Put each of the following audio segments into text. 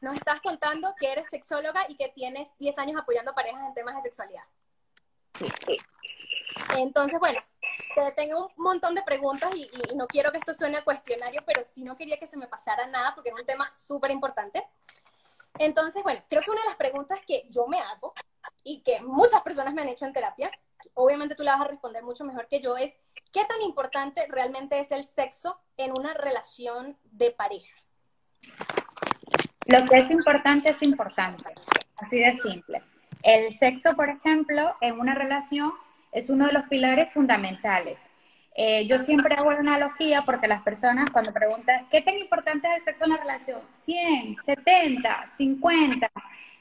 Nos estás contando que eres sexóloga y que tienes 10 años apoyando parejas en temas de sexualidad. Sí. Entonces, bueno, te tengo un montón de preguntas y, y, no quiero que esto suene a cuestionario, pero sí no quería que se me pasara nada porque es un tema súper importante. Entonces, bueno, creo que una de las preguntas que yo me hago y que muchas personas me han hecho en terapia, obviamente tú la vas a responder mucho mejor que yo, es ¿qué tan importante realmente es el sexo en una relación de pareja? Lo que es importante es importante, así de simple. El sexo, por ejemplo, en una relación es uno de los pilares fundamentales. Eh, yo siempre hago la analogía porque las personas cuando preguntan, ¿qué tan importante es el sexo en la relación? 100, 70, 50,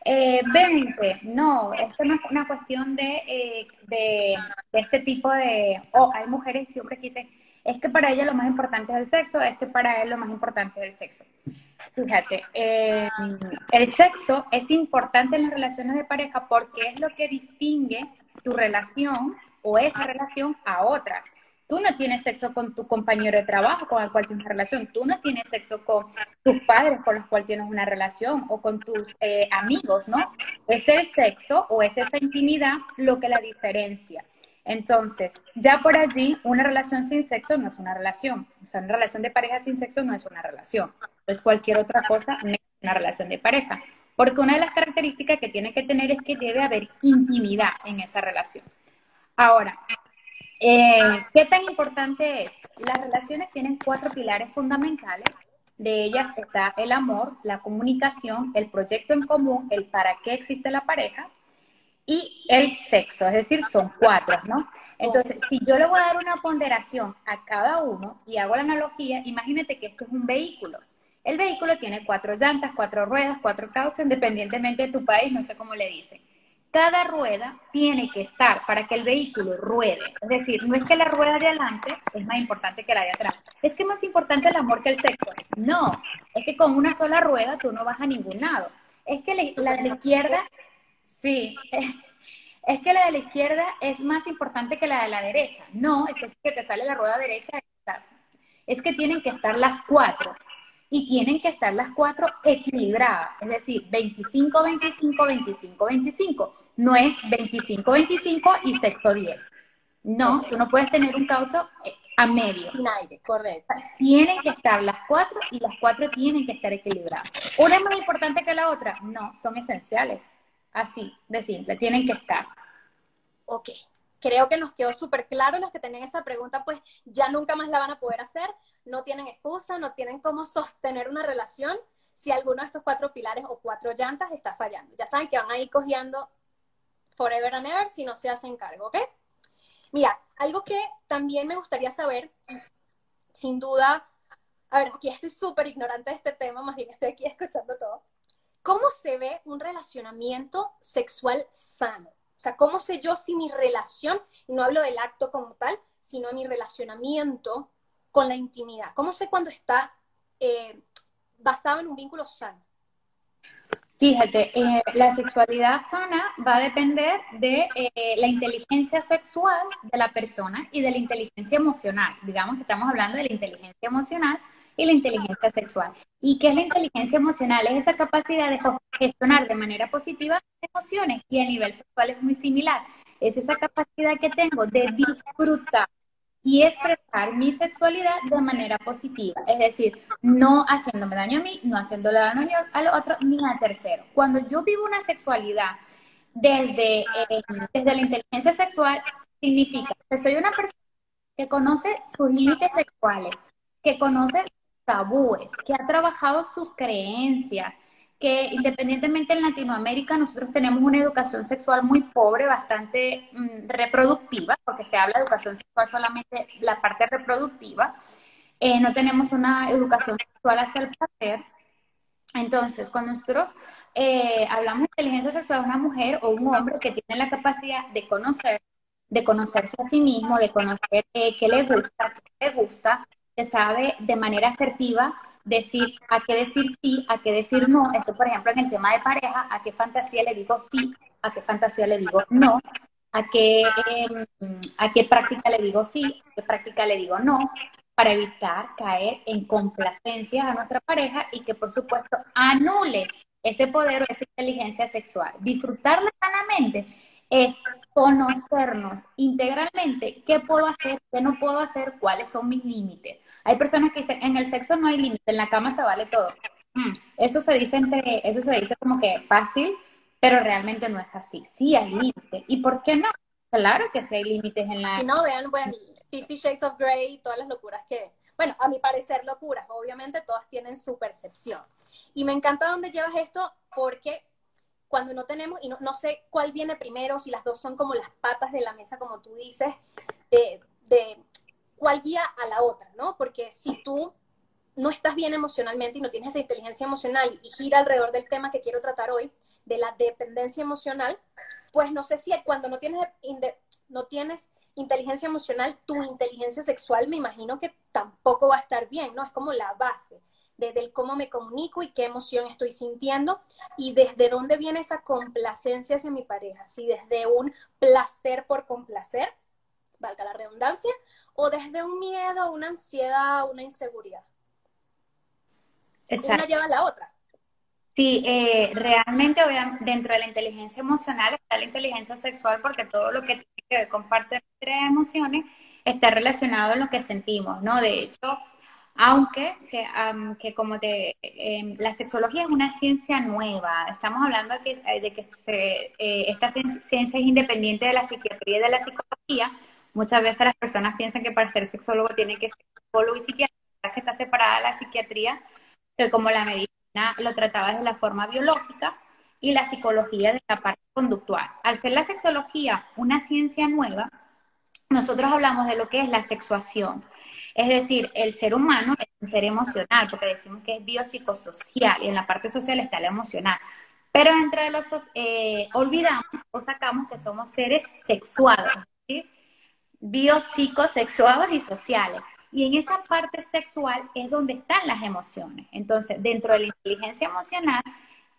20. No, esto no es una cuestión de, eh, de, este tipo de... Oh, hay mujeres y hombres que dicen, es que para ella lo más importante es el sexo, es que para él lo más importante es el sexo. Fíjate, eh, el sexo es importante en las relaciones de pareja porque es lo que distingue tu relación o esa relación a otras. Tú no tienes sexo con tu compañero de trabajo con el cual tienes una relación. Tú no tienes sexo con tus padres con los cuales tienes una relación o con tus eh, amigos, ¿no? Es el sexo o es esa intimidad lo que la diferencia. Entonces, ya por allí, una relación sin sexo no es una relación. O sea, una relación de pareja sin sexo no es una relación. Es cualquier otra cosa menos una relación de pareja. Porque una de las características que tiene que tener es que debe haber intimidad en esa relación. Ahora, eh, ¿Qué tan importante es? Las relaciones tienen cuatro pilares fundamentales. De ellas está el amor, la comunicación, el proyecto en común, el para qué existe la pareja y el sexo. Es decir, son cuatro, ¿no? Entonces, si yo le voy a dar una ponderación a cada uno y hago la analogía, imagínate que esto es un vehículo. El vehículo tiene cuatro llantas, cuatro ruedas, cuatro cauchos, independientemente de tu país, no sé cómo le dicen cada rueda tiene que estar para que el vehículo ruede. Es decir, no es que la rueda de adelante es más importante que la de atrás. Es que es más importante el amor que el sexo. No, es que con una sola rueda tú no vas a ningún lado. Es que la de la izquierda, sí, es que la de la izquierda es más importante que la de la derecha. No, es que te sale la rueda derecha. Es que tienen que estar las cuatro y tienen que estar las cuatro equilibradas, es decir, 25, 25, 25, 25 no es 25-25 y sexo 10. No, tú no puedes tener un caucho eh, a medio. Sin aire, correcto. Tienen que estar las cuatro y las cuatro tienen que estar equilibradas. ¿Una es más importante que la otra? No, son esenciales. Así, de simple, tienen que estar. Ok, creo que nos quedó súper claro. Los que tenían esa pregunta, pues ya nunca más la van a poder hacer. No tienen excusa, no tienen cómo sostener una relación si alguno de estos cuatro pilares o cuatro llantas está fallando. Ya saben que van a ir cogiendo forever and ever si no se hacen cargo, ¿ok? Mira, algo que también me gustaría saber, sin duda, a ver, aquí estoy súper ignorante de este tema, más bien estoy aquí escuchando todo. ¿Cómo se ve un relacionamiento sexual sano? O sea, ¿cómo sé yo si mi relación, no hablo del acto como tal, sino mi relacionamiento con la intimidad? ¿Cómo sé cuando está eh, basado en un vínculo sano? Fíjate, eh, la sexualidad sana va a depender de eh, la inteligencia sexual de la persona y de la inteligencia emocional. Digamos que estamos hablando de la inteligencia emocional y la inteligencia sexual. ¿Y qué es la inteligencia emocional? Es esa capacidad de gestionar de manera positiva emociones y a nivel sexual es muy similar. Es esa capacidad que tengo de disfrutar y expresar mi sexualidad de manera positiva, es decir, no haciéndome daño a mí, no haciéndole daño al otro ni al tercero. Cuando yo vivo una sexualidad desde, eh, desde la inteligencia sexual, significa que soy una persona que conoce sus límites sexuales, que conoce que ha trabajado sus creencias, que independientemente en Latinoamérica nosotros tenemos una educación sexual muy pobre, bastante mm, reproductiva, porque se habla de educación sexual solamente la parte reproductiva. Eh, no tenemos una educación sexual hacia el placer. Entonces, cuando nosotros eh, hablamos de inteligencia sexual, una mujer o un hombre que tiene la capacidad de conocer, de conocerse a sí mismo, de conocer eh, qué le gusta, qué le gusta, que sabe de manera asertiva decir a qué decir sí, a qué decir no. Esto, por ejemplo, en el tema de pareja, a qué fantasía le digo sí, a qué fantasía le digo no, a qué, em, a qué práctica le digo sí, a qué práctica le digo no, para evitar caer en complacencia a nuestra pareja y que, por supuesto, anule ese poder o esa inteligencia sexual. Disfrutarla sanamente es conocernos integralmente qué puedo hacer, qué no puedo hacer, cuáles son mis límites. Hay personas que dicen, en el sexo no hay límite, en la cama se vale todo. Mm, eso se dice entre, eso se dice como que fácil, pero realmente no es así. Sí hay límites. ¿Y por qué no? Claro que sí hay límites en la... No, vean, bueno, Fifty Shades of Grey, todas las locuras que, bueno, a mi parecer locuras, obviamente todas tienen su percepción. Y me encanta dónde llevas esto porque cuando no tenemos, y no, no, sé cuál viene primero, si las dos son como las patas de la mesa, como tú dices, de, de cuál guía a la otra, ¿no? Porque si tú no estás bien emocionalmente y no tienes esa inteligencia emocional y gira alrededor del tema que quiero tratar hoy, de la dependencia emocional, pues no sé si cuando no tienes, no tienes inteligencia emocional, tu inteligencia sexual me imagino que tampoco va a estar bien, ¿no? Es como la base desde el cómo me comunico y qué emoción estoy sintiendo y desde dónde viene esa complacencia hacia mi pareja, si desde un placer por complacer valga la redundancia, o desde un miedo, una ansiedad, una inseguridad. Exacto. Una lleva a la otra. Sí, eh, realmente dentro de la inteligencia emocional está la inteligencia sexual porque todo lo que tiene que ver con parte de emociones está relacionado en lo que sentimos, ¿no? De hecho, aunque, que como te, em, la sexología es una ciencia nueva, estamos hablando de que, de que eh, esta ciencia es independiente de la psiquiatría y de la psicología, Muchas veces las personas piensan que para ser sexólogo tiene que ser psicólogo y psiquiatra, que está separada la psiquiatría, que como la medicina lo trataba de la forma biológica y la psicología de la parte conductual. Al ser la sexología una ciencia nueva, nosotros hablamos de lo que es la sexuación. Es decir, el ser humano es un ser emocional, porque decimos que es biopsicosocial y en la parte social está la emocional. Pero entre los eh, olvidamos o sacamos que somos seres sexuados, ¿sí? biopsicosexuales y sociales. Y en esa parte sexual es donde están las emociones. Entonces, dentro de la inteligencia emocional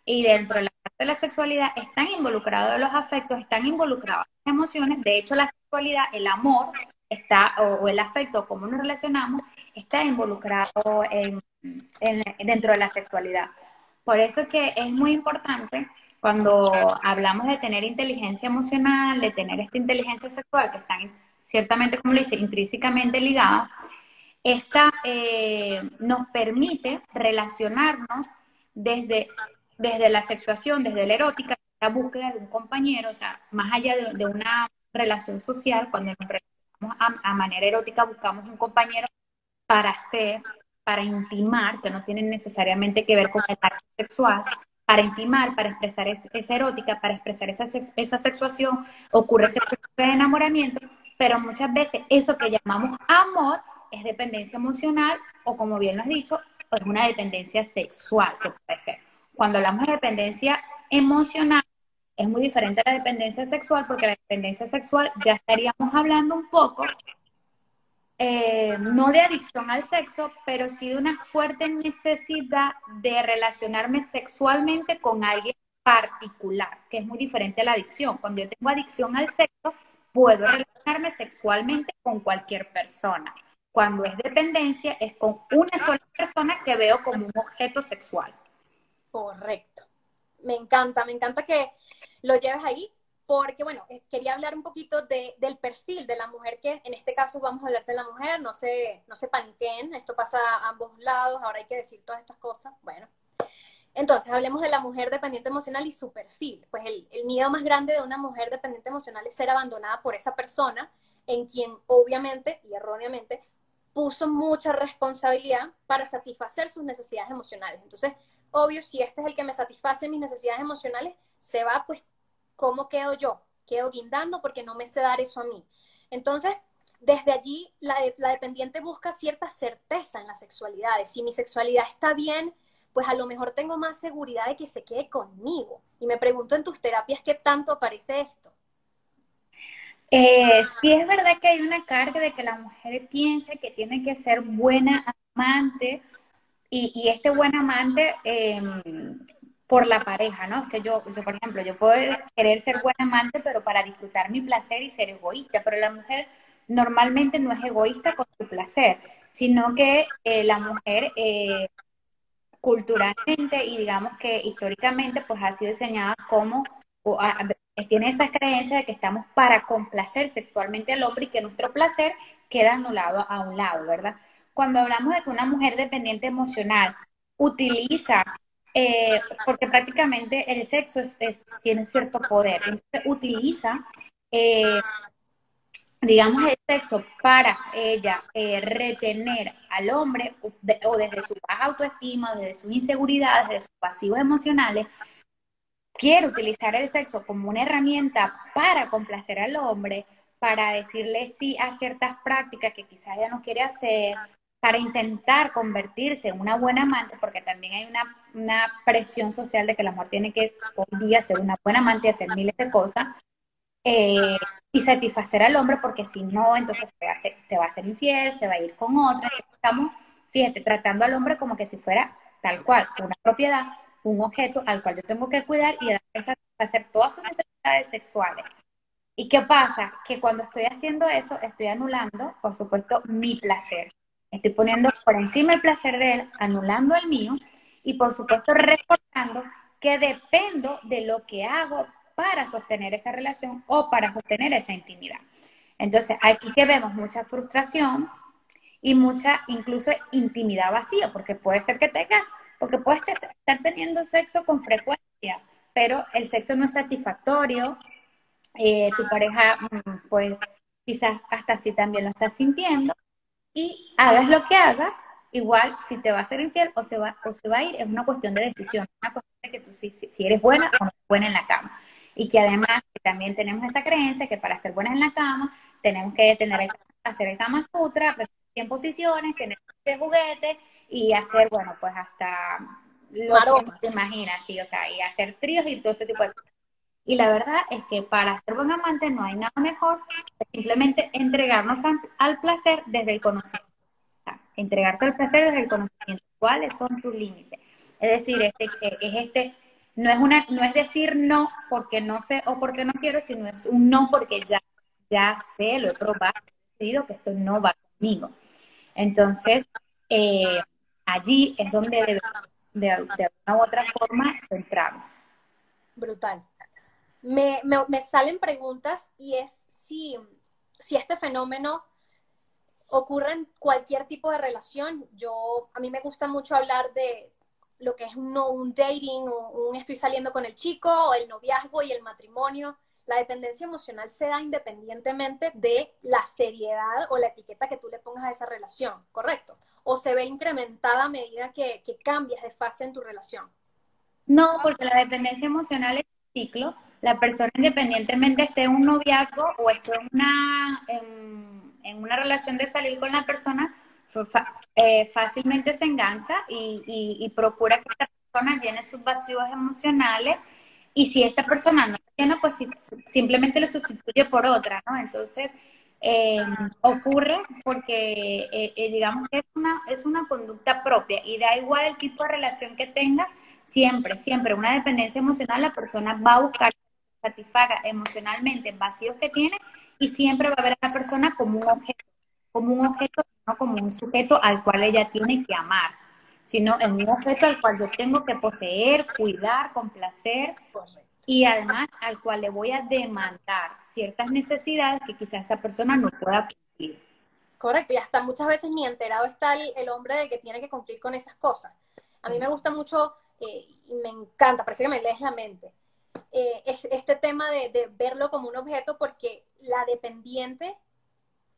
y dentro de la parte de la sexualidad están involucrados los afectos, están involucradas las emociones. De hecho, la sexualidad, el amor, está, o, el afecto, como nos relacionamos, está involucrado dentro de la sexualidad. Por eso que es muy importante cuando hablamos de tener inteligencia emocional, de tener esta inteligencia sexual, que están ciertamente, como lo dice, intrínsecamente ligada, esta eh, nos permite relacionarnos desde, desde la sexuación, desde la erótica, la búsqueda de un compañero, o sea, más allá de, una relación social, cuando nos a, manera erótica, buscamos un compañero para hacer, para intimar, que no tienen necesariamente que ver con el acto sexual, para intimar, para expresar esa erótica, para expresar esa, esa sexuación, ocurre ese proceso de enamoramiento, pero muchas veces eso que llamamos amor es dependencia emocional o como bien lo has dicho, es una dependencia sexual que puede ser. Cuando hablamos de dependencia emocional, es muy diferente a la dependencia sexual porque la dependencia sexual ya estaríamos hablando un poco eh, no de adicción al sexo, pero sí de una fuerte necesidad de relacionarme sexualmente con alguien particular, que es muy diferente a la adicción. Cuando yo tengo adicción al sexo, puedo relacionarme sexualmente con cualquier persona. Cuando es dependencia, es con una sola persona que veo como un objeto sexual. Correcto. Me encanta, me encanta que lo lleves ahí porque bueno, eh, quería hablar un poquito de, del perfil de la mujer, que en este caso vamos a hablar de la mujer, no se, no se paniquen, esto pasa a ambos lados, ahora hay que decir todas estas cosas, bueno. Entonces, hablemos de la mujer dependiente emocional y su perfil. Pues el, el miedo más grande de una mujer dependiente emocional es ser abandonada por esa persona en quien obviamente y erróneamente puso mucha responsabilidad para satisfacer sus necesidades emocionales. Entonces, obvio, si este es el que me satisface mis necesidades emocionales, se va pues ¿cómo quedo yo? Quedo guindando porque no me sé dar eso a mí. Entonces, desde allí, la, dependiente busca cierta certeza en la sexualidad. Si mi sexualidad está bien, pues a lo mejor tengo más seguridad de que se quede conmigo. Y me pregunto en tus terapias qué tanto aparece esto. Eh, sí es verdad que hay una carga de que la mujer piense que tiene que ser buena amante y, este buen amante em, por la pareja, ¿no? Que yo, yo, por ejemplo, yo puedo querer ser buen amante, pero para disfrutar mi placer y ser egoísta, pero la mujer normalmente no es egoísta con su placer, sino que eh, la mujer eh, culturalmente y digamos que históricamente pues ha sido diseñada como tiene esa creencia de que estamos para complacer sexualmente al hombre y que nuestro placer queda anulado a un lado, ¿verdad? Cuando hablamos de que una mujer dependiente emocional utiliza, eh, porque prácticamente el sexo es, tiene cierto poder, entonces utiliza eh, digamos, el sexo para ella eh, retener al hombre o, desde su baja autoestima, desde sus inseguridades, desde sus pasivos emocionales, quiere utilizar el sexo como una herramienta para complacer al hombre, para decirle sí a ciertas prácticas que quizás ella no quiere hacer, para intentar convertirse en una buena amante, porque también hay una, presión social de que la mujer tiene que hoy día ser una buena amante y hacer miles de cosas, eh, y satisfacer al hombre, porque si no, entonces te va, a ser, va a infiel, se va a ir con otra. Estamos, fíjate, tratando al hombre como que si fuera tal cual, una propiedad, un objeto al cual yo tengo que cuidar y satisfacer todas sus necesidades sexuales. ¿Y qué pasa? Que cuando estoy haciendo eso, estoy anulando, por supuesto, mi placer. Estoy poniendo por encima el placer de él, anulando el mío y, por supuesto, recordando que dependo de lo que hago para sostener esa relación o para sostener esa intimidad. Entonces, aquí que vemos mucha frustración y mucha incluso intimidad vacía, porque puede ser que tenga, porque puedes estar teniendo sexo con frecuencia, pero el sexo no es satisfactorio, eh, tu pareja, mm, pues quizás hasta así también lo estás sintiendo, y hagas lo que hagas, igual si te va a ser infiel o se va, o se va a ir, es una cuestión de decisión, una cuestión de que tú si, si eres buena o no buena en la cama y que además también tenemos esa creencia que para ser buenas en la cama tenemos que tener hacer el Kama Sutra, 100 posiciones, tener este juguete y hacer, bueno, pues hasta lo que te imaginas, sí, o sea, y hacer tríos y todo ese tipo de cosas. Y la verdad es que para ser buen amante no hay nada mejor que simplemente entregarnos al, placer desde el conocimiento. O sea, entregarte al placer desde el conocimiento. ¿Cuáles son tus límites? Es decir, este, es este no es una, no es decir no porque no sé o porque no quiero, sino es un no porque ya, ya sé, lo he probado, he decidido que esto no va conmigo. Entonces, eh, allí es donde de, de, alguna u otra forma centramos. Brutal. Me, me, me, salen preguntas y es si, si este fenómeno ocurre en cualquier tipo de relación. Yo, a mí me gusta mucho hablar de, lo que es un, un dating o un estoy saliendo con el chico o el noviazgo y el matrimonio. La dependencia emocional se da independientemente de la seriedad o la etiqueta que tú le pongas a esa relación, ¿correcto? O se ve incrementada a medida que, cambias de fase en tu relación. No, porque la dependencia emocional es un ciclo. La persona independientemente esté en un noviazgo o esté en una, en una relación de salir con la persona, eh, fácilmente se engancha y, procura que esta persona llene sus vacíos emocionales y si esta persona no llena, pues simplemente lo sustituye por otra, ¿no? Entonces, eh, ocurre porque, eh, digamos que es una, es una conducta propia y da igual el tipo de relación que tengas, siempre, siempre una dependencia emocional, la persona va a buscar satisfaga emocionalmente vacíos que tiene y siempre va a ver a la persona como un objeto, como un objeto no como un sujeto al cual ella tiene que amar, sino en un objeto al cual yo tengo que poseer, cuidar, complacer y además al cual le voy a demandar ciertas necesidades que quizás esa persona no pueda cumplir. Correcto, y hasta muchas veces ni enterado está el, hombre de que tiene que cumplir con esas cosas. A mí me gusta mucho eh, y me encanta, parece que me lees la mente, eh, este tema de verlo como un objeto porque la dependiente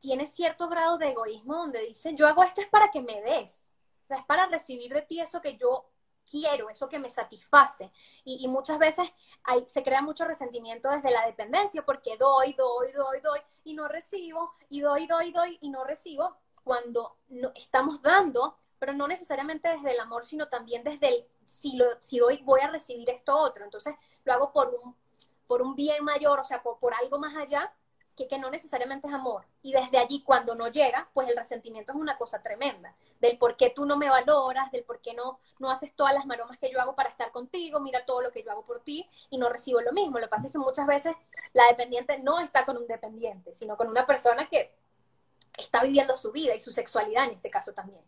tiene cierto grado de egoísmo donde dice, yo hago esto es para que me des, es para recibir de ti eso que yo quiero, eso que me satisface. Y, muchas veces se crea mucho resentimiento desde la dependencia porque doy, doy, doy, doy y no recibo, y doy, doy, doy y no recibo, cuando no, estamos dando pero no necesariamente desde el amor, sino también desde el, si, lo, si doy, voy a recibir esto otro. Entonces lo hago por un, por un bien mayor, o sea, por, por algo más allá, que, que, no necesariamente es amor. Y desde allí, cuando no llega, pues el resentimiento es una cosa tremenda. Del por qué tú no me valoras, del por qué no, no haces todas las maromas que yo hago para estar contigo, mira todo lo que yo hago por ti y no recibo lo mismo. Lo que pasa es que muchas veces la dependiente no está con un dependiente, sino con una persona que está viviendo su vida y su sexualidad en este caso también.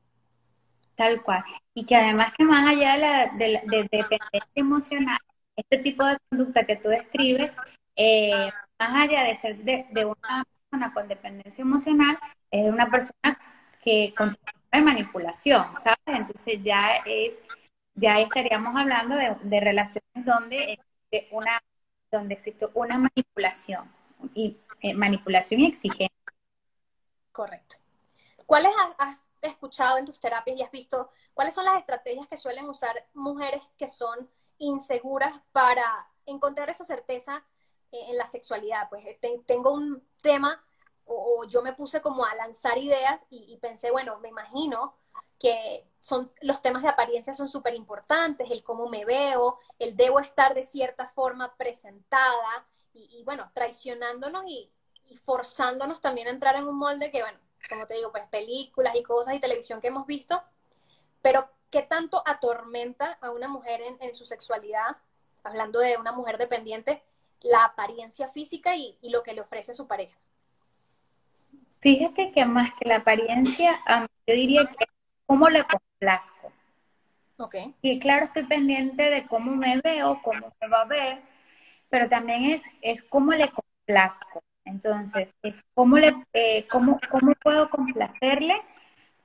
Tal cual. Y que además que más allá de, la, de, de dependencia emocional, este tipo de conducta que tú describes eh, más allá de ser de, una persona con dependencia emocional, es de una persona que con de manipulación, ¿sabes? Entonces ya es, ya estaríamos hablando de, relaciones donde existe una, donde existe una manipulación y eh, manipulación y exigencia. Correcto. ¿Cuáles has escuchado en tus terapias y has visto cuáles son las estrategias que suelen usar mujeres que son inseguras para encontrar esa certeza eh, en la sexualidad. Pues eh, tengo un tema o, yo me puse como a lanzar ideas y, pensé, bueno, me imagino que son los temas de apariencia son súper importantes, el cómo me veo, el debo estar de cierta forma presentada y, bueno, traicionándonos y, y, forzándonos también a entrar en un molde que, bueno, como te digo, pues películas y cosas y televisión que hemos visto, pero ¿qué tanto atormenta a una mujer en, en su sexualidad, hablando de una mujer dependiente, la apariencia física y, lo que le ofrece su pareja. Fíjate que más que la apariencia, yo diría que cómo le complazco. Okay. Y claro, estoy pendiente de cómo me veo, cómo me va a ver, pero también es, es cómo le complazco. Entonces, es cómo, le, eh, cómo, cómo puedo complacerle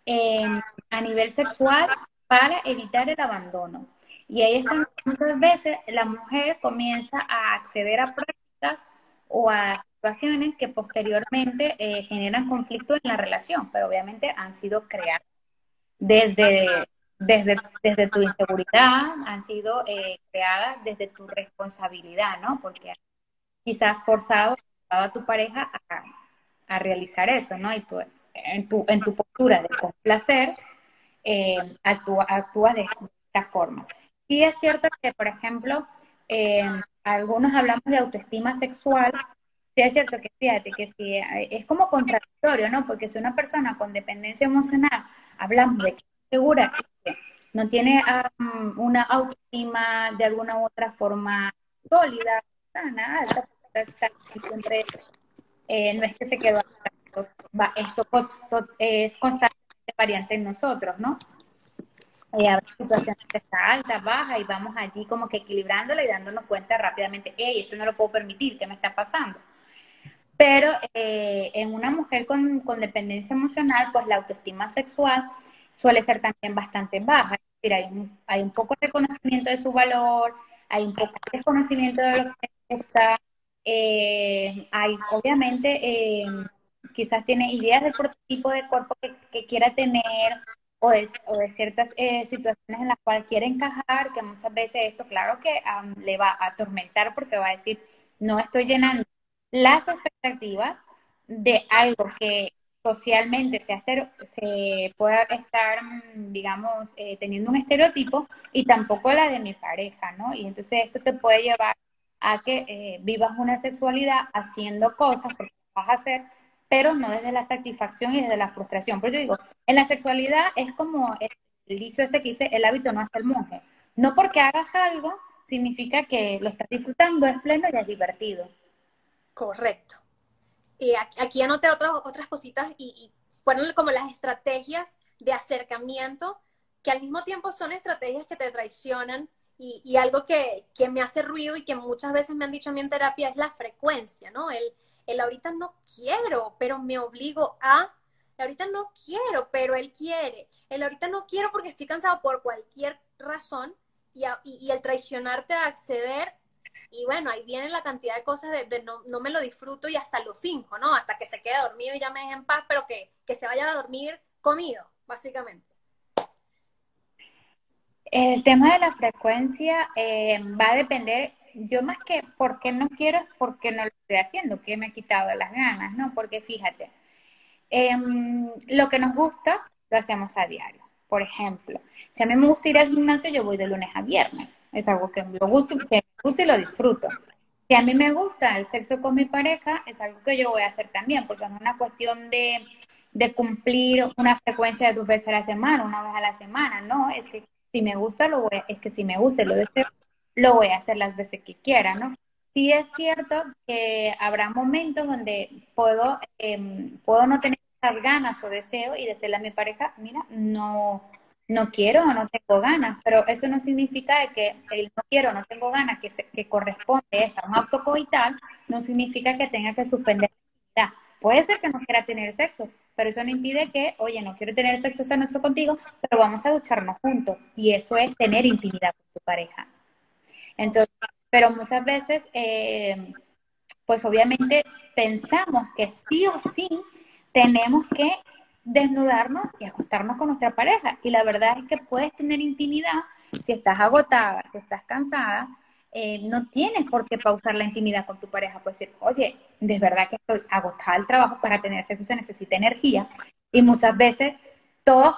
eh, a nivel sexual para evitar el abandono. Y ahí es cuando muchas veces la mujer comienza a acceder a prácticas o a situaciones que posteriormente eh, generan conflicto en la relación, pero obviamente han sido creadas desde, desde, desde tu inseguridad, han sido eh, creadas desde tu responsabilidad, ¿no? Porque quizás forzado, a tu pareja a, a realizar eso, ¿no? Y tú, en, tu, en tu postura de complacer, eh, actúa, actúa de esta forma. Sí es cierto que, por ejemplo, eh, algunos hablamos de autoestima sexual. Sí es cierto que, fíjate, que sí, es como contradictorio, ¿no? Porque si una persona con dependencia emocional hablamos de que segura, no tiene una autoestima de alguna u otra forma sólida, sana, siempre, eh, no es que se quedó esto es constantemente variante en nosotros, ¿no? eh, habrá situaciones que está alta, baja, y vamos allí como que equilibrándola y dándonos cuenta rápidamente, hey, esto no lo puedo permitir, ¿qué me está pasando? Pero eh, en una mujer con, con, dependencia emocional, pues la autoestima sexual suele ser también bastante baja. Es decir, hay un, hay un poco de reconocimiento de su valor, hay un poco de desconocimiento de lo que está, eh, hay obviamente eh, quizás tiene ideas del prototipo de cuerpo que, quiera tener, o de, ciertas eh, situaciones en las cuales quiere encajar, que muchas veces esto, claro que le va a atormentar porque va a decir, no estoy llenando las expectativas de algo que socialmente se, se pueda estar, digamos, eh, teniendo un estereotipo y tampoco la de mi pareja, ¿no? Y entonces esto te puede llevar a que eh, vivas una sexualidad haciendo cosas, porque vas a hacer, pero no desde la satisfacción y desde la frustración. Por eso digo, en la sexualidad es como el dicho este que dice, el hábito no hace el monje. No porque hagas algo significa que lo estás disfrutando, es pleno y es divertido. Correcto. Y aquí anoté otras, otras cositas y, fueron como las estrategias de acercamiento que al mismo tiempo son estrategias que te traicionan y, y algo que, que, me hace ruido y que muchas veces me han dicho a mí en terapia es la frecuencia, ¿no? El, el ahorita no quiero, pero me obligo a, ahorita no quiero, pero él quiere, el ahorita no quiero porque estoy cansado por cualquier razón y, y, el traicionarte a acceder y bueno, ahí viene la cantidad de cosas de, no, no, me lo disfruto y hasta lo finjo, ¿no? Hasta que se quede dormido y ya me deje en paz, pero que, que se vaya a dormir comido, básicamente. El tema de la frecuencia eh, va a depender yo más que porque no quiero es porque no lo estoy haciendo, que me ha quitado las ganas, ¿no? Porque fíjate, em, lo que nos gusta lo hacemos a diario. por ejemplo. Si a mí me gusta ir al gimnasio, yo voy de lunes a viernes. Es algo que me gusta, me gusta y lo disfruto. Si a mí me gusta el sexo con mi pareja, es algo que yo voy a hacer también, porque es una cuestión de, de cumplir una frecuencia de dos veces a la semana, una vez a la semana, no, es que si me gusta, lo voy a, es que si me gusta y lo deseo, lo voy a hacer las veces que quiera, ¿no? Sí es cierto que habrá momentos donde puedo, em, puedo no tener las ganas o deseo y decirle a mi pareja, mira, no, no quiero o no tengo ganas, pero eso no significa que el no quiero, no tengo ganas, que, que corresponde a un acto coital, no significa que tenga que suspender la Puede ser que no quiera tener sexo, pero eso no impide que, oye, no quiero tener sexo esta noche contigo, pero vamos a ducharnos juntos. Y eso es tener intimidad con tu pareja. Entonces, pero muchas veces, eh, pues obviamente pensamos que sí o sí tenemos que desnudarnos y acostarnos con nuestra pareja. Y la verdad es que puedes tener intimidad si estás agotada, si estás cansada, eh, no tienes por qué pausar la intimidad con tu pareja. Puedes decir, oye, de verdad que estoy agotada del trabajo, para tener sexo se necesita energía. Y muchas veces todos,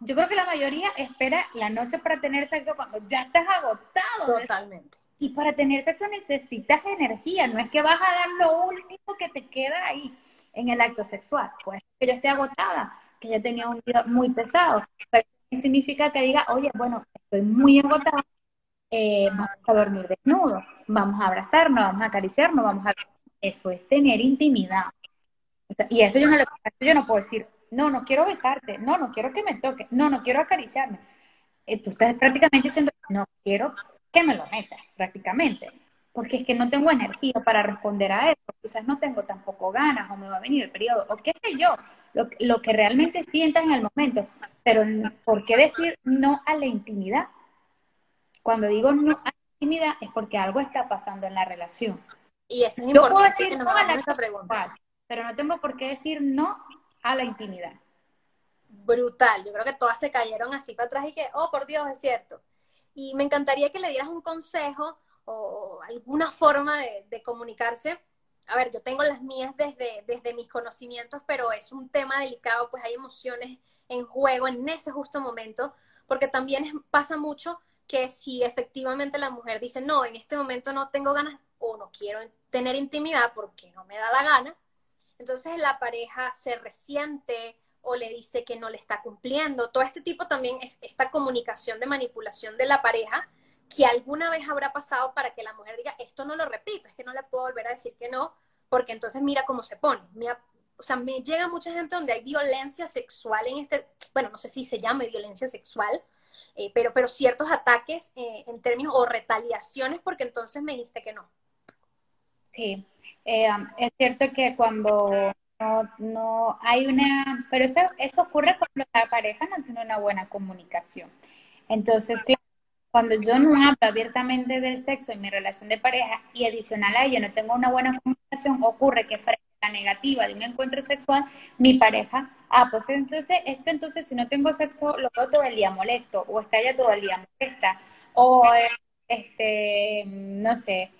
yo creo que la mayoría espera la noche para tener sexo cuando ya estás agotado. Totalmente. Y para tener sexo necesitas energía, no es que vas a dar lo último que te queda ahí en el acto sexual. Pues que yo esté agotada, que ya tenía un día muy pesado, pero significa que diga, oye, bueno, estoy muy agotada, eh, vamos a dormir desnudo, vamos a abrazarnos, vamos a acariciarnos, vamos a... Eso es tener intimidad. y eso yo no, yo no puedo decir, no, no quiero besarte, no, no quiero que me toque, no, no quiero acariciarme. Eh, estás prácticamente diciendo, no quiero que me lo metas, prácticamente porque es que no tengo energía para responder a eso, quizás no tengo tampoco ganas o me va a venir el periodo, o qué sé yo, lo, lo que realmente sientas en el momento. Pero ¿por qué decir no a la intimidad? Cuando digo no a la intimidad es porque algo está pasando en la relación. Y eso es importante puedo decir no a la esta pregunta, pero no tengo por qué decir no a la intimidad. Brutal, yo creo que todas se cayeron así para atrás y que, oh, por Dios, es cierto. Y me encantaría que le dieras un consejo o alguna forma de, comunicarse. A ver, yo tengo las mías desde, desde mis conocimientos, pero es un tema delicado, pues hay emociones en juego en ese justo momento, porque también pasa mucho que si efectivamente la mujer dice, no, en este momento no tengo ganas o no quiero tener intimidad porque no me da la gana, entonces la pareja se resiente o le dice que no le está cumpliendo. Todo este tipo también es esta comunicación de manipulación de la pareja que alguna vez habrá pasado para que la mujer diga, esto no lo repito, es que no le puedo volver a decir que no, porque entonces mira cómo se pone. o sea, me llega mucha gente donde hay violencia sexual en este, bueno, no sé si se llame violencia sexual, eh, pero, pero ciertos ataques eh, en términos o retaliaciones porque entonces me dijiste que no. Sí, eh, es cierto que cuando no, no hay una, pero eso, eso ocurre cuando la pareja no tiene una buena comunicación. Entonces, cuando yo no hablo abiertamente del sexo en mi relación de pareja y adicional a ello no tengo una buena comunicación, ocurre que frente negativa de un encuentro sexual, mi pareja, ah, pues entonces, es que entonces si no tengo sexo, lo veo todo el día molesto, o está ya todo el día molesta, o este, no sé,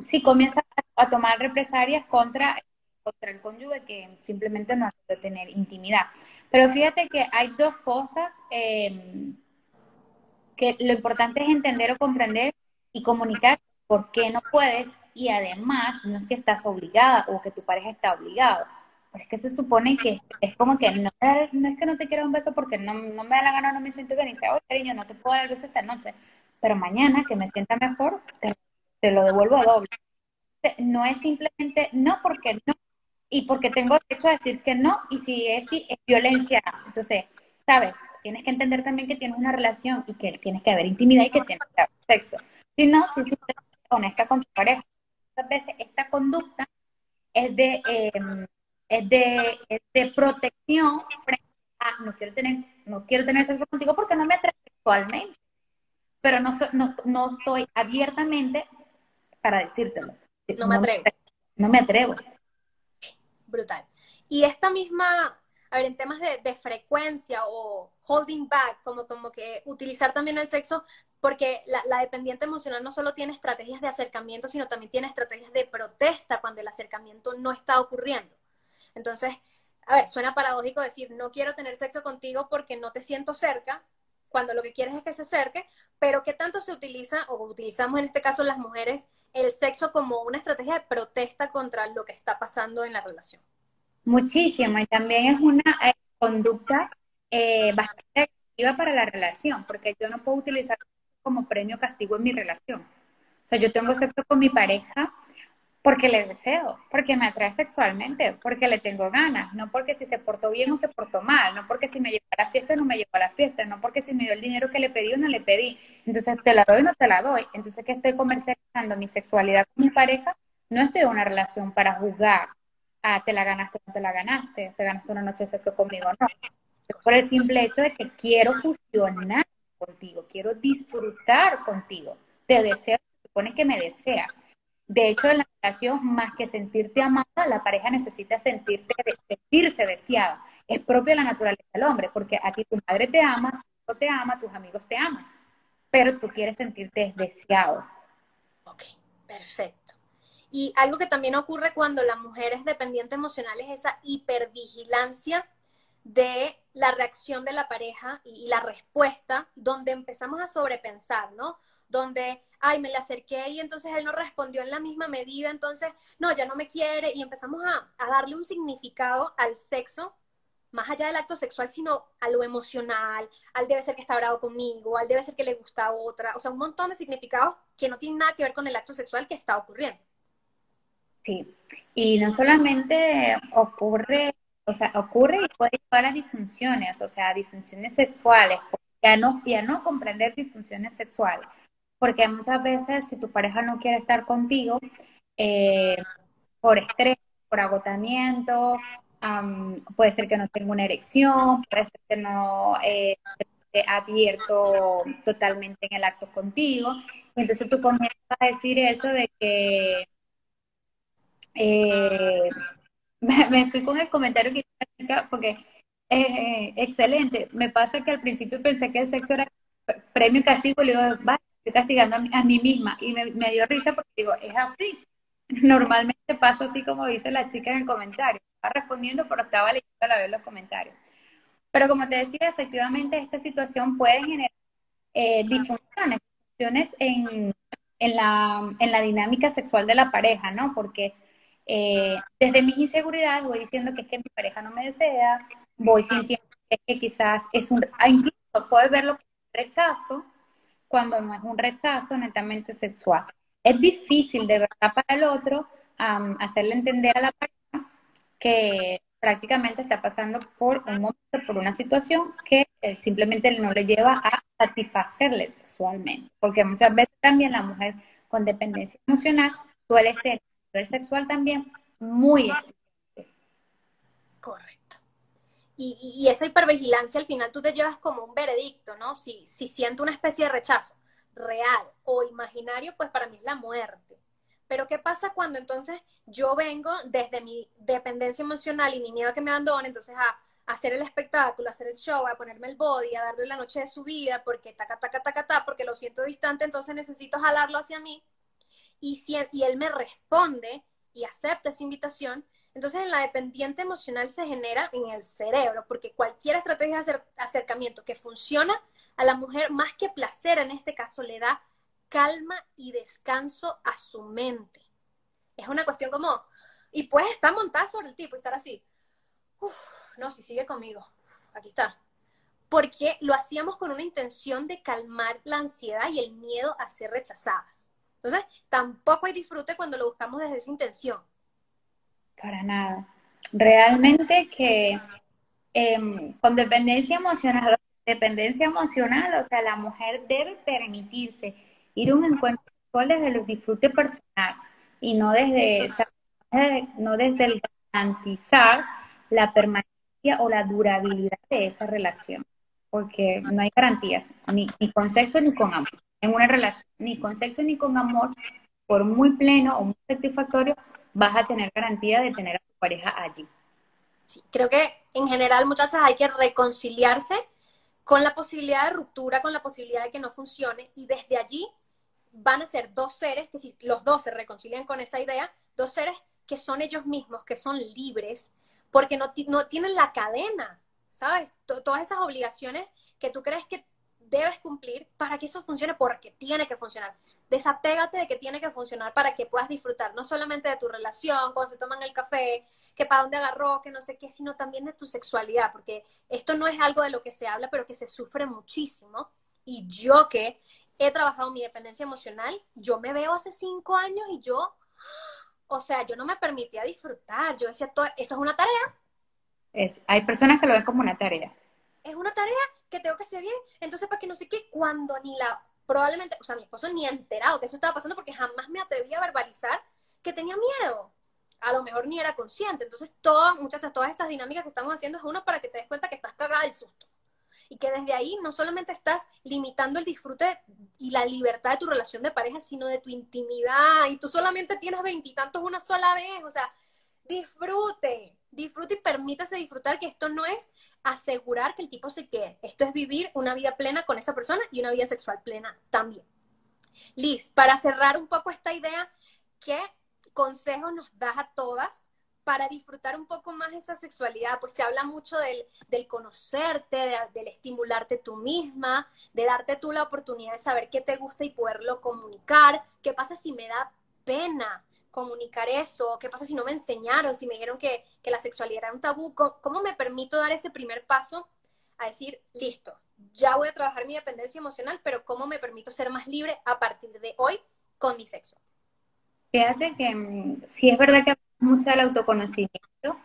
si comienza a, tomar represalias contra, contra el cónyuge que simplemente no ha tener intimidad. Pero fíjate que hay dos cosas. Eh, que lo importante es entender o comprender y comunicar por qué no puedes y además no es que estás obligada o que tu pareja está obligado, pero es que se supone que es como que no, no es que no te quiero un beso porque no, no, me da la gana, no me siento bien y dice, oye cariño, no te puedo dar el beso esta noche, pero mañana que me sienta mejor, te, te lo devuelvo a doble. No es simplemente no porque no y porque tengo derecho a decir que no y si es, si es violencia, entonces, ¿sabes? tienes que entender también que tienes una relación y que tienes que haber intimidad y que tienes que haber sexo. Si no, si eres honesta con tu pareja, muchas veces esta conducta es de, em, es de, es de protección frente a no quiero tener, no quiero tener sexo contigo porque no me atrevo sexualmente, pero no, no, no estoy abiertamente para decírtelo. No me atrevo. No me atrevo. Brutal. Y esta misma a ver, en temas de, frecuencia o holding back, como, como que utilizar también el sexo, porque la, dependiente emocional no solo tiene estrategias de acercamiento, sino también tiene estrategias de protesta cuando el acercamiento no está ocurriendo. Entonces, a ver, suena paradójico decir, no quiero tener sexo contigo porque no te siento cerca, cuando lo que quieres es que se acerque, pero ¿qué tanto se utiliza, o utilizamos en este caso las mujeres, el sexo como una estrategia de protesta contra lo que está pasando en la relación? Muchísimo, y también es una eh, conducta eh, bastante activa para la relación, porque yo no puedo utilizar como premio castigo en mi relación. O sea, yo tengo sexo con mi pareja porque le deseo, porque me atrae sexualmente, porque le tengo ganas, no porque si se portó bien o se portó mal, no porque si me llevó a la fiesta o no me llevó a la fiesta, no porque si me dio el dinero que le pedí o no le pedí. Entonces, te la doy o no te la doy. Entonces, que estoy comercializando mi sexualidad con mi pareja, no estoy en una relación para juzgar, ah, te la ganaste o no te la ganaste, te ganaste una noche de sexo conmigo, no. Es por el simple hecho de que quiero fusionar contigo, quiero disfrutar contigo, te deseo, se supone que me deseas de hecho, en la relación, más que sentirte amada, la pareja necesita sentirte, sentirse deseada. Es propio de la naturaleza del hombre, porque a ti tu madre te ama, tu te ama, tus amigos te aman, pero tú quieres sentirte deseado. Ok, perfecto. Y algo que también ocurre cuando la mujer es dependiente emocional es esa hipervigilancia de la reacción de la pareja y la respuesta, donde empezamos a sobrepensar, ¿no? donde, ay, me le acerqué y entonces él no respondió en la misma medida, entonces, no, ya no me quiere, y empezamos a, darle un significado al sexo, más allá del acto sexual, sino a lo emocional, al debe ser que está bravo conmigo, al debe ser que le gusta a otra, o sea, un montón de significados que no tienen nada que ver con el acto sexual que está ocurriendo. Sí, y no solamente ocurre, o sea, ocurre y puede llevar a disfunciones, o sea, disfunciones sexuales, ya no, ya no comprender disfunciones sexuales porque muchas veces si tu pareja no quiere estar contigo eh, por estrés, por agotamiento, puede ser que no tenga una erección, puede ser que no eh, esté abierto totalmente en el acto contigo. Entonces tú comienzas a decir eso de que eh, me, fui con el comentario que porque es excelente. Me pasa que al principio pensé que el sexo era premio y castigo y le digo, vale, estoy castigando a mí, misma. Y me, dio risa porque digo, es así. Normalmente pasa así como dice la chica en el comentario. Estaba respondiendo, pero estaba leyendo a la vez los comentarios. Pero como te decía, efectivamente esta situación puede generar eh, disfunciones, disfunciones en, en, la, en la dinámica sexual de la pareja, ¿no? Porque eh, desde mis inseguridades voy diciendo que es que mi pareja no me desea, voy sintiendo que, quizás es un, ah, incluso puede verlo como rechazo, cuando no es un rechazo netamente sexual. Es difícil de verdad para el otro hacerle entender a la pareja que prácticamente está pasando por un momento, por una situación que eh, simplemente no le lleva a satisfacerle sexualmente. Porque muchas veces también la mujer con dependencia emocional suele ser sexual también muy exigente. Correcto. Y, esa hipervigilancia al final tú te llevas como un veredicto, ¿no? Si, si siento una especie de rechazo real o imaginario, pues para mí es la muerte. Pero ¿qué pasa cuando entonces yo vengo desde mi dependencia emocional y mi miedo a que me abandone, entonces a, hacer el espectáculo, a hacer el show, a ponerme el body, a darle la noche de su vida, porque taca, taca, taca, taca, porque lo siento distante, entonces necesito jalarlo hacia mí. Y, si, y él me responde y acepta esa invitación, entonces, en la dependiente emocional se genera en el cerebro, porque cualquier estrategia de acercamiento que funciona a la mujer, más que placer en este caso, le da calma y descanso a su mente. Es una cuestión como, y puedes estar montada sobre el tipo y estar así, no, si sigue conmigo, aquí está. Porque lo hacíamos con una intención de calmar la ansiedad y el miedo a ser rechazadas. Entonces, tampoco hay disfrute cuando lo buscamos desde esa intención para nada. Realmente que em, con dependencia emocional, dependencia emocional, o sea, la mujer debe permitirse ir a un encuentro desde el disfrute personal y no desde, no desde el garantizar la permanencia o la durabilidad de esa relación, porque no hay garantías, ni, ni con sexo ni con amor. En una relación, ni con sexo ni con amor, por muy pleno o muy satisfactorio, vas a tener garantía de tener a tu pareja allí. Creo que en general, muchachas, hay que reconciliarse con la posibilidad de ruptura, con la posibilidad de que no funcione, y desde allí van a ser dos seres que si los dos se reconcilian con esa idea, dos seres que son ellos mismos, que son libres, porque no, no tienen la cadena, ¿sabes? todas esas obligaciones que tú crees que debes cumplir para que eso funcione porque tiene que funcionar. Desapégate de que tiene que funcionar para que puedas disfrutar no solamente de tu relación, cuando se toman el café, que para dónde agarró, que no sé qué, sino también de tu sexualidad, porque esto no es algo de lo que se habla, pero que se sufre muchísimo. Y yo que he trabajado mi dependencia emocional, yo me veo hace cinco años y yo, o sea, yo no me permitía disfrutar, yo decía, esto es una tarea. Es, hay personas que lo ven como una tarea es una tarea que tengo que hacer bien, entonces para que no sé qué, cuando ni la, probablemente, o sea, mi esposo ni ha enterado que eso estaba pasando porque jamás me atreví a verbalizar que tenía miedo. A lo mejor ni era consciente. Entonces, todas, muchachas, todas estas dinámicas que estamos haciendo es uno para que te des cuenta que estás cagada del susto. Y que desde ahí no solamente estás limitando el disfrute y la libertad de tu relación de pareja, sino de tu intimidad. Y tú solamente tienes veintitantos una sola vez. O sea, disfrute disfrute y permítase disfrutar que esto no es asegurar que el tipo se quede. Esto es vivir una vida plena con esa persona y una vida sexual plena también. Liz, para cerrar un poco esta idea, ¿qué consejos nos das a todas para disfrutar un poco más esa sexualidad? Pues se habla mucho del, del conocerte, del estimularte tú misma, de darte tú la oportunidad de saber qué te gusta y poderlo comunicar. ¿Qué pasa si me da pena? Comunicar eso? ¿Qué pasa si no me enseñaron? Si me dijeron que, la sexualidad era un tabú, ¿cómo, me permito dar ese primer paso a decir, listo, ya voy a trabajar mi dependencia emocional, pero ¿cómo me permito ser más libre a partir de hoy con mi sexo? Fíjate que mm, sí es verdad que hablamos mucho del autoconocimiento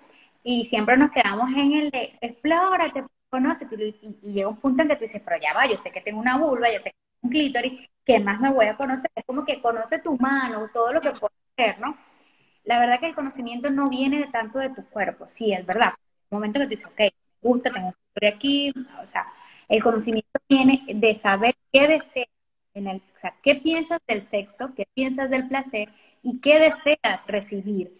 y siempre nos quedamos en el de explórate, conoce, y, y, llega un punto en que tú dices, pero ya va, yo sé que tengo una vulva, yo sé que tengo un clítoris, ¿qué más me voy a conocer? Es como que conoce tu mano, todo lo que puedo ¿no? La verdad que el conocimiento no viene de tanto de tu cuerpo, sí, es verdad. El momento que tú dices, ok, me gusta, tengo historia aquí, o sea, el conocimiento viene de saber qué deseas, en el, o sea, qué piensas del sexo, qué piensas del placer y qué deseas recibir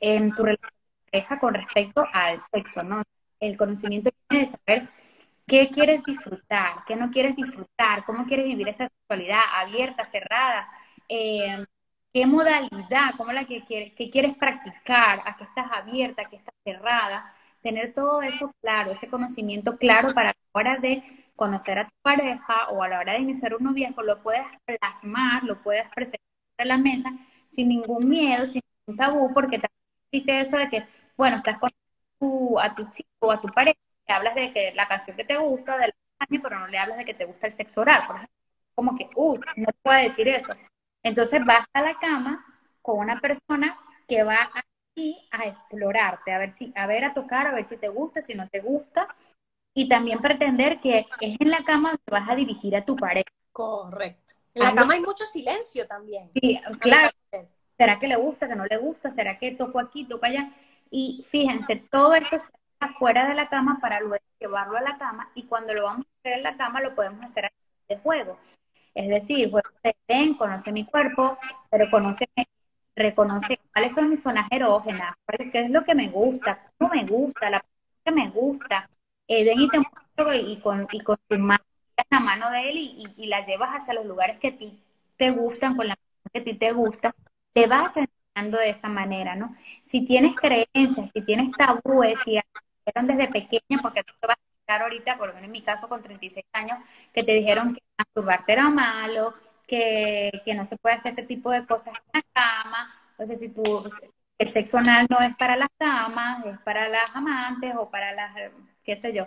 en tu relación pareja con respecto al sexo, ¿no? El conocimiento viene de saber qué quieres disfrutar, qué no quieres disfrutar, cómo quieres vivir esa sexualidad abierta, cerrada, eh, qué modalidad, cómo la que, quieres practicar, a qué estás abierta, a qué estás cerrada, tener todo eso claro, ese conocimiento claro para a la hora de conocer a tu pareja o a la hora de iniciar un noviazgo, lo puedes plasmar, lo puedes presentar en la mesa sin ningún miedo, sin ningún tabú, porque también existe eso de que, bueno, estás con tu, a tu chico o a tu pareja, le hablas de que la canción que te gusta, del año, pero no le hablas de que te gusta el sexo oral, por ejemplo. Como que, uy, no puedo decir eso. Entonces vas a la cama con una persona que va aquí a explorarte, a ver si, a ver, a tocar, a ver si te gusta, si no te gusta, y también pretender que es en la cama donde vas a dirigir a tu pareja. Correcto. En la cama hay mucho silencio también. Sí, claro. ¿Será que le gusta, que no le gusta? ¿Será que toco aquí, toco allá? Y fíjense, todo eso se hace fuera de la cama para luego llevarlo a la cama y cuando lo vamos a hacer en la cama lo podemos hacer de juego. Es decir, pues ven, conoce mi cuerpo, pero conoce, reconoce cuáles son mis zonas erógenas, qué es lo que me gusta, cómo me gusta, la que me gusta. Eh, ven y te muestro y con, y con tu mano, la mano de él y, la llevas hacia los lugares que a ti te gustan, con la que a ti te gusta, te vas enseñando de esa manera, ¿no? Si tienes creencias, si tienes tabúes, si desde pequeña, porque tú te vas ahorita, por lo menos en mi caso con 36 años, que te dijeron que masturbarte era malo, que, no se puede hacer este tipo de cosas en la cama, o sea, si tú, el sexo anal no es para las damas, es para las amantes o para las, qué sé yo.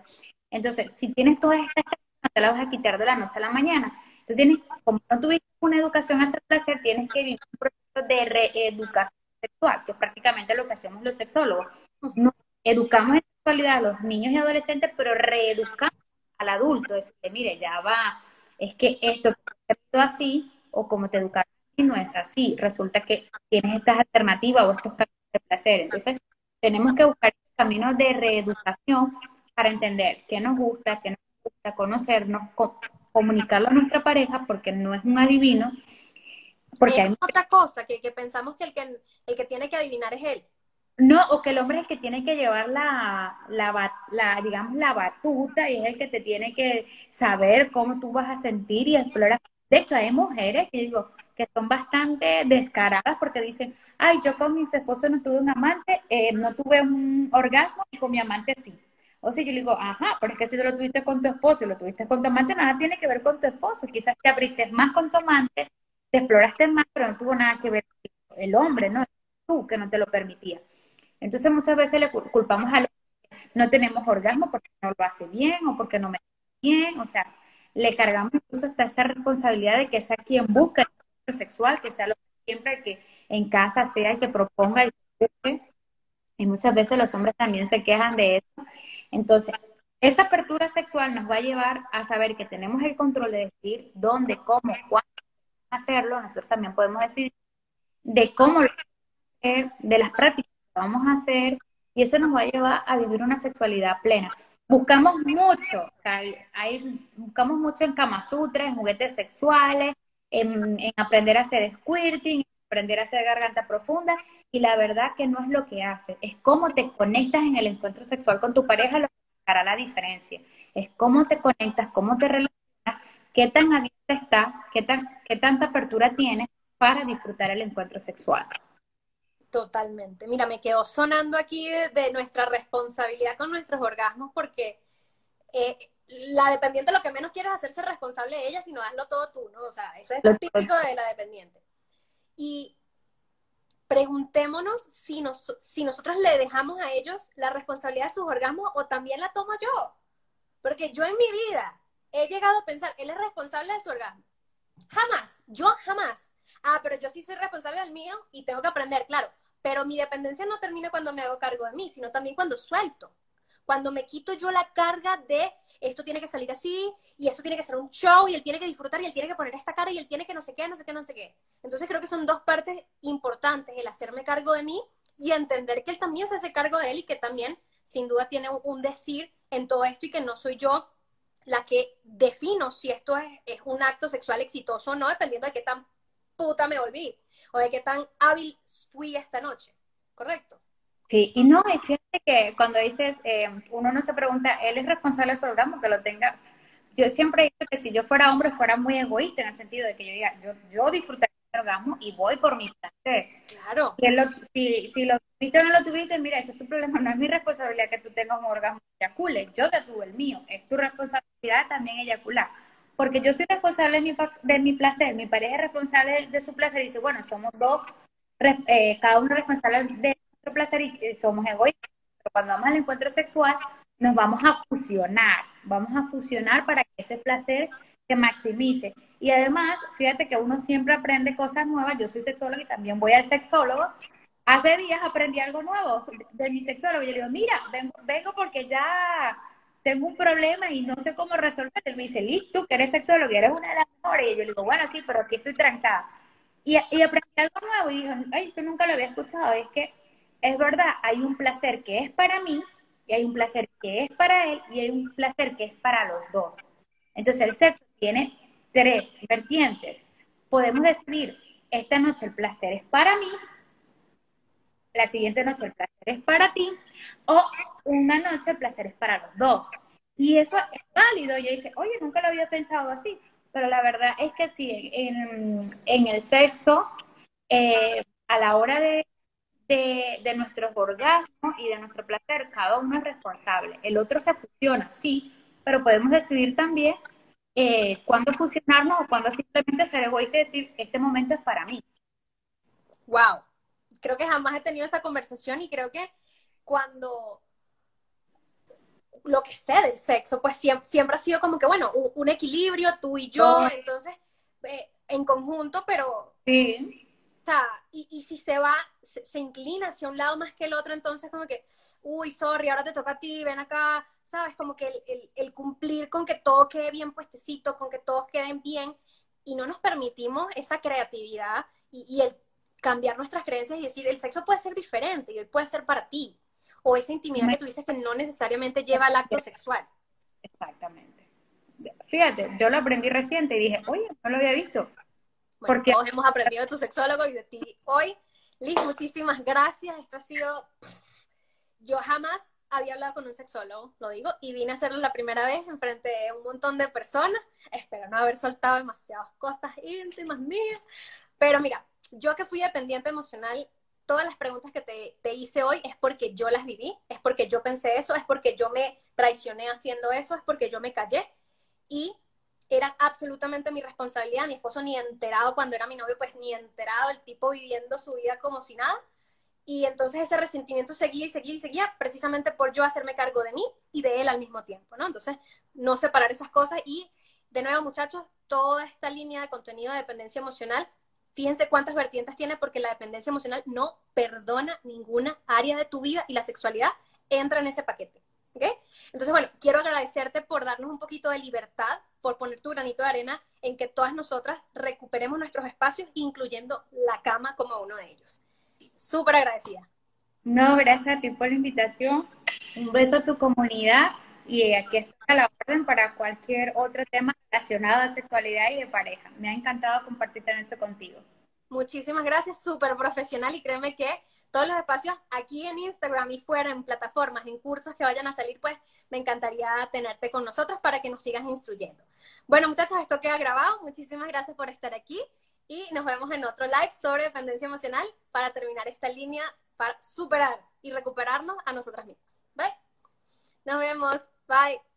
Entonces, si tienes todas estas cosas, te las vas a quitar de la noche a la mañana. Entonces, tienes, como no tuviste una educación hacia el placer, tienes que vivir un proceso de reeducación sexual, que es prácticamente lo que hacemos los sexólogos. Nos educamos en sexualidad a los niños y adolescentes, pero reeducamos al adulto, decirle, mire, ya va, es que esto es así, o como te educaron así, no es así. Resulta que tienes estas alternativas o estos caminos de placer. Entonces, tenemos que buscar caminos de reeducación para entender qué nos gusta, qué nos gusta, conocernos, comunicarlo a nuestra pareja, porque no es un adivino. Porque es otra cosa, que, que pensamos que el, que el que tiene que adivinar es él. No, o que el hombre es el que tiene que llevar la, la, digamos, la batuta y es el que te tiene que saber cómo tú vas a sentir y explorar. De hecho, hay mujeres que digo, que son bastante descaradas porque dicen, ay, yo con mis esposos no tuve un amante, eh, no tuve un orgasmo y con mi amante sí. O sea, yo le digo, ajá, pero es que si tú lo tuviste con tu esposo y lo tuviste con tu amante, nada tiene que ver con tu esposo. Quizás te abriste más con tu amante, te exploraste más, pero no tuvo nada que ver con el hombre, ¿no? Tú que no te lo permitía. Entonces muchas veces le culpamos a los no tenemos orgasmo porque no lo hace bien o porque no me bien, o sea, le cargamos incluso hasta esa responsabilidad de que sea quien busca el sexual, que sea lo que siempre que en casa sea y que proponga y, y muchas veces los hombres también se quejan de eso. Entonces, esa apertura sexual nos va a llevar a saber que tenemos el control de decir dónde, cómo, cuándo hacerlo. Nosotros también podemos decir de cómo de las prácticas vamos a hacer, y eso nos va a llevar a vivir una sexualidad plena. Buscamos mucho, hay, buscamos mucho en Kama Sutra, en juguetes sexuales, en, aprender a hacer squirting, aprender a hacer garganta profunda, y la verdad que no es lo que hace, es cómo te conectas en el encuentro sexual con tu pareja lo que hará la diferencia. Es cómo te conectas, cómo te relacionas, qué tan abierta estás, qué, tan, qué tanta apertura tienes para disfrutar el encuentro sexual. Totalmente. Mira, me quedó sonando aquí de, nuestra responsabilidad con nuestros orgasmos porque eh, la dependiente lo que menos quiere es hacerse responsable de ella, sino hazlo todo tú, ¿no? O sea, eso es lo típico de la dependiente. Y preguntémonos si, nos, si nosotros le dejamos a ellos la responsabilidad de sus orgasmos o también la tomo yo. Porque yo en mi vida he llegado a pensar, él es responsable de su orgasmo. Jamás, yo jamás. Ah, pero yo sí soy responsable del mío y tengo que aprender, claro. Pero mi dependencia no termina cuando me hago cargo de mí, sino también cuando suelto. Cuando me quito yo la carga de esto tiene que salir así y eso tiene que ser un show y él tiene que disfrutar y él tiene que poner esta cara y él tiene que no sé qué, no sé qué, no sé qué. Entonces creo que son dos partes importantes, el hacerme cargo de mí y entender que él también se hace cargo de él y que también sin duda tiene un decir en todo esto y que no soy yo la que defino si esto es, es un acto sexual exitoso o no, dependiendo de qué tan puta me volví o de qué tan hábil fui esta noche, ¿correcto? Sí, y no, y fíjate que cuando dices, eh, uno no se pregunta, él es responsable de su orgasmo, que lo tengas. Yo siempre digo que si yo fuera hombre fuera muy egoísta en el sentido de que yo diga, yo, yo disfrutaría del orgasmo y voy por mi placer. Claro. Si, si, lo tuviste o no lo tuviste, mira, ese es tu problema, no es mi responsabilidad que tú tengas un orgasmo y eyacules, yo te tuve el mío, es tu responsabilidad también eyacular porque yo soy responsable de mi, de mi placer, mi pareja es responsable de, su placer y dice, bueno, somos dos, eh, cada uno responsable de nuestro placer y somos egoístas. Pero cuando vamos al encuentro sexual, nos vamos a fusionar, vamos a fusionar para que ese placer se maximice. Y además, fíjate que uno siempre aprende cosas nuevas. Yo soy sexóloga y también voy al sexólogo. Hace días aprendí algo nuevo de mi sexólogo. Yo le digo, mira, vengo, vengo porque ya tengo un problema y no sé cómo resolverlo. Él me dice, Liz, tú que eres sexólogo y eres una de las mejores. Y yo le digo, bueno, sí, pero aquí estoy trancada. Y, y aprendí algo nuevo y dijo, ay, esto nunca lo había escuchado. Es que es verdad, hay un placer que es para mí y hay un placer que es para él y hay un placer que es para los dos. Entonces el sexo tiene tres vertientes. Podemos decidir, esta noche el placer es para mí, la siguiente noche el placer es para ti, o una noche el placer es para los dos. Y eso es válido. Y dice, oye, nunca lo había pensado así. Pero la verdad es que sí, en, el sexo, eh, a la hora de, de, nuestros orgasmos y de nuestro placer, cada uno es responsable. El otro se fusiona, sí, pero podemos decidir también eh, cuándo fusionarnos o cuándo simplemente ser egoísta y decir, este momento es para mí. Wow, creo que jamás he tenido esa conversación y creo que cuando lo que sé del sexo, pues siempre, ha sido como que, bueno, un, equilibrio, tú y yo, entonces, eh, en conjunto, pero... Sí. O sea, y, si se va, se, inclina hacia un lado más que el otro, entonces como que, uy, sorry, ahora te toca a ti, ven acá, ¿sabes? Como que el, cumplir con que todo quede bien puestecito, con que todos queden bien, y no nos permitimos esa creatividad y, y el cambiar nuestras creencias y decir, el sexo puede ser diferente y hoy puede ser para ti. O esa intimidad que tú dices que no necesariamente lleva al acto sexual. Exactamente. Fíjate, yo lo aprendí reciente y dije, oye, no lo había visto. porque todos hemos aprendido de tu sexólogo y de ti hoy. Liz, muchísimas gracias. Esto ha sido... Yo jamás había hablado con un sexólogo, lo digo, y vine a hacerlo la primera vez en frente de un montón de personas. Espero no haber soltado demasiadas cosas íntimas mías, Pero mira, yo que fui dependiente emocional, todas las preguntas que te, te, hice hoy es porque yo las viví, es porque yo pensé eso, es porque yo me traicioné haciendo eso, es porque yo me callé. Y era absolutamente mi responsabilidad. Mi esposo ni enterado cuando era mi novio, pues ni enterado, el tipo viviendo su vida como si nada. Y entonces ese resentimiento seguía y seguía y seguía precisamente por yo hacerme cargo de mí y de él al mismo tiempo, ¿no? Entonces, no separar esas cosas y, de nuevo, muchachos, toda esta línea de contenido de dependencia emocional, fíjense cuántas vertientes tiene porque la dependencia emocional no perdona ninguna área de tu vida y la sexualidad entra en ese paquete. ¿ok? Entonces, bueno, quiero agradecerte por darnos un poquito de libertad, por poner tu granito de arena en que todas nosotras recuperemos nuestros espacios, incluyendo la cama como uno de ellos. Súper agradecida. No, gracias a ti por la invitación. Un beso a tu comunidad y aquí está la orden para cualquier otro tema relacionado a sexualidad y de pareja. Me ha encantado compartir esto contigo. Muchísimas gracias, súper profesional y créeme que todos los espacios aquí en Instagram y fuera, en plataformas, en cursos que vayan a salir, pues me encantaría tenerte con nosotros para que nos sigas instruyendo. Bueno, muchachos, esto queda grabado. Muchísimas gracias por estar aquí y nos vemos en otro live sobre dependencia emocional para terminar esta línea para superar y recuperarnos a nosotras mismas. Bye. Nos vemos. Bye.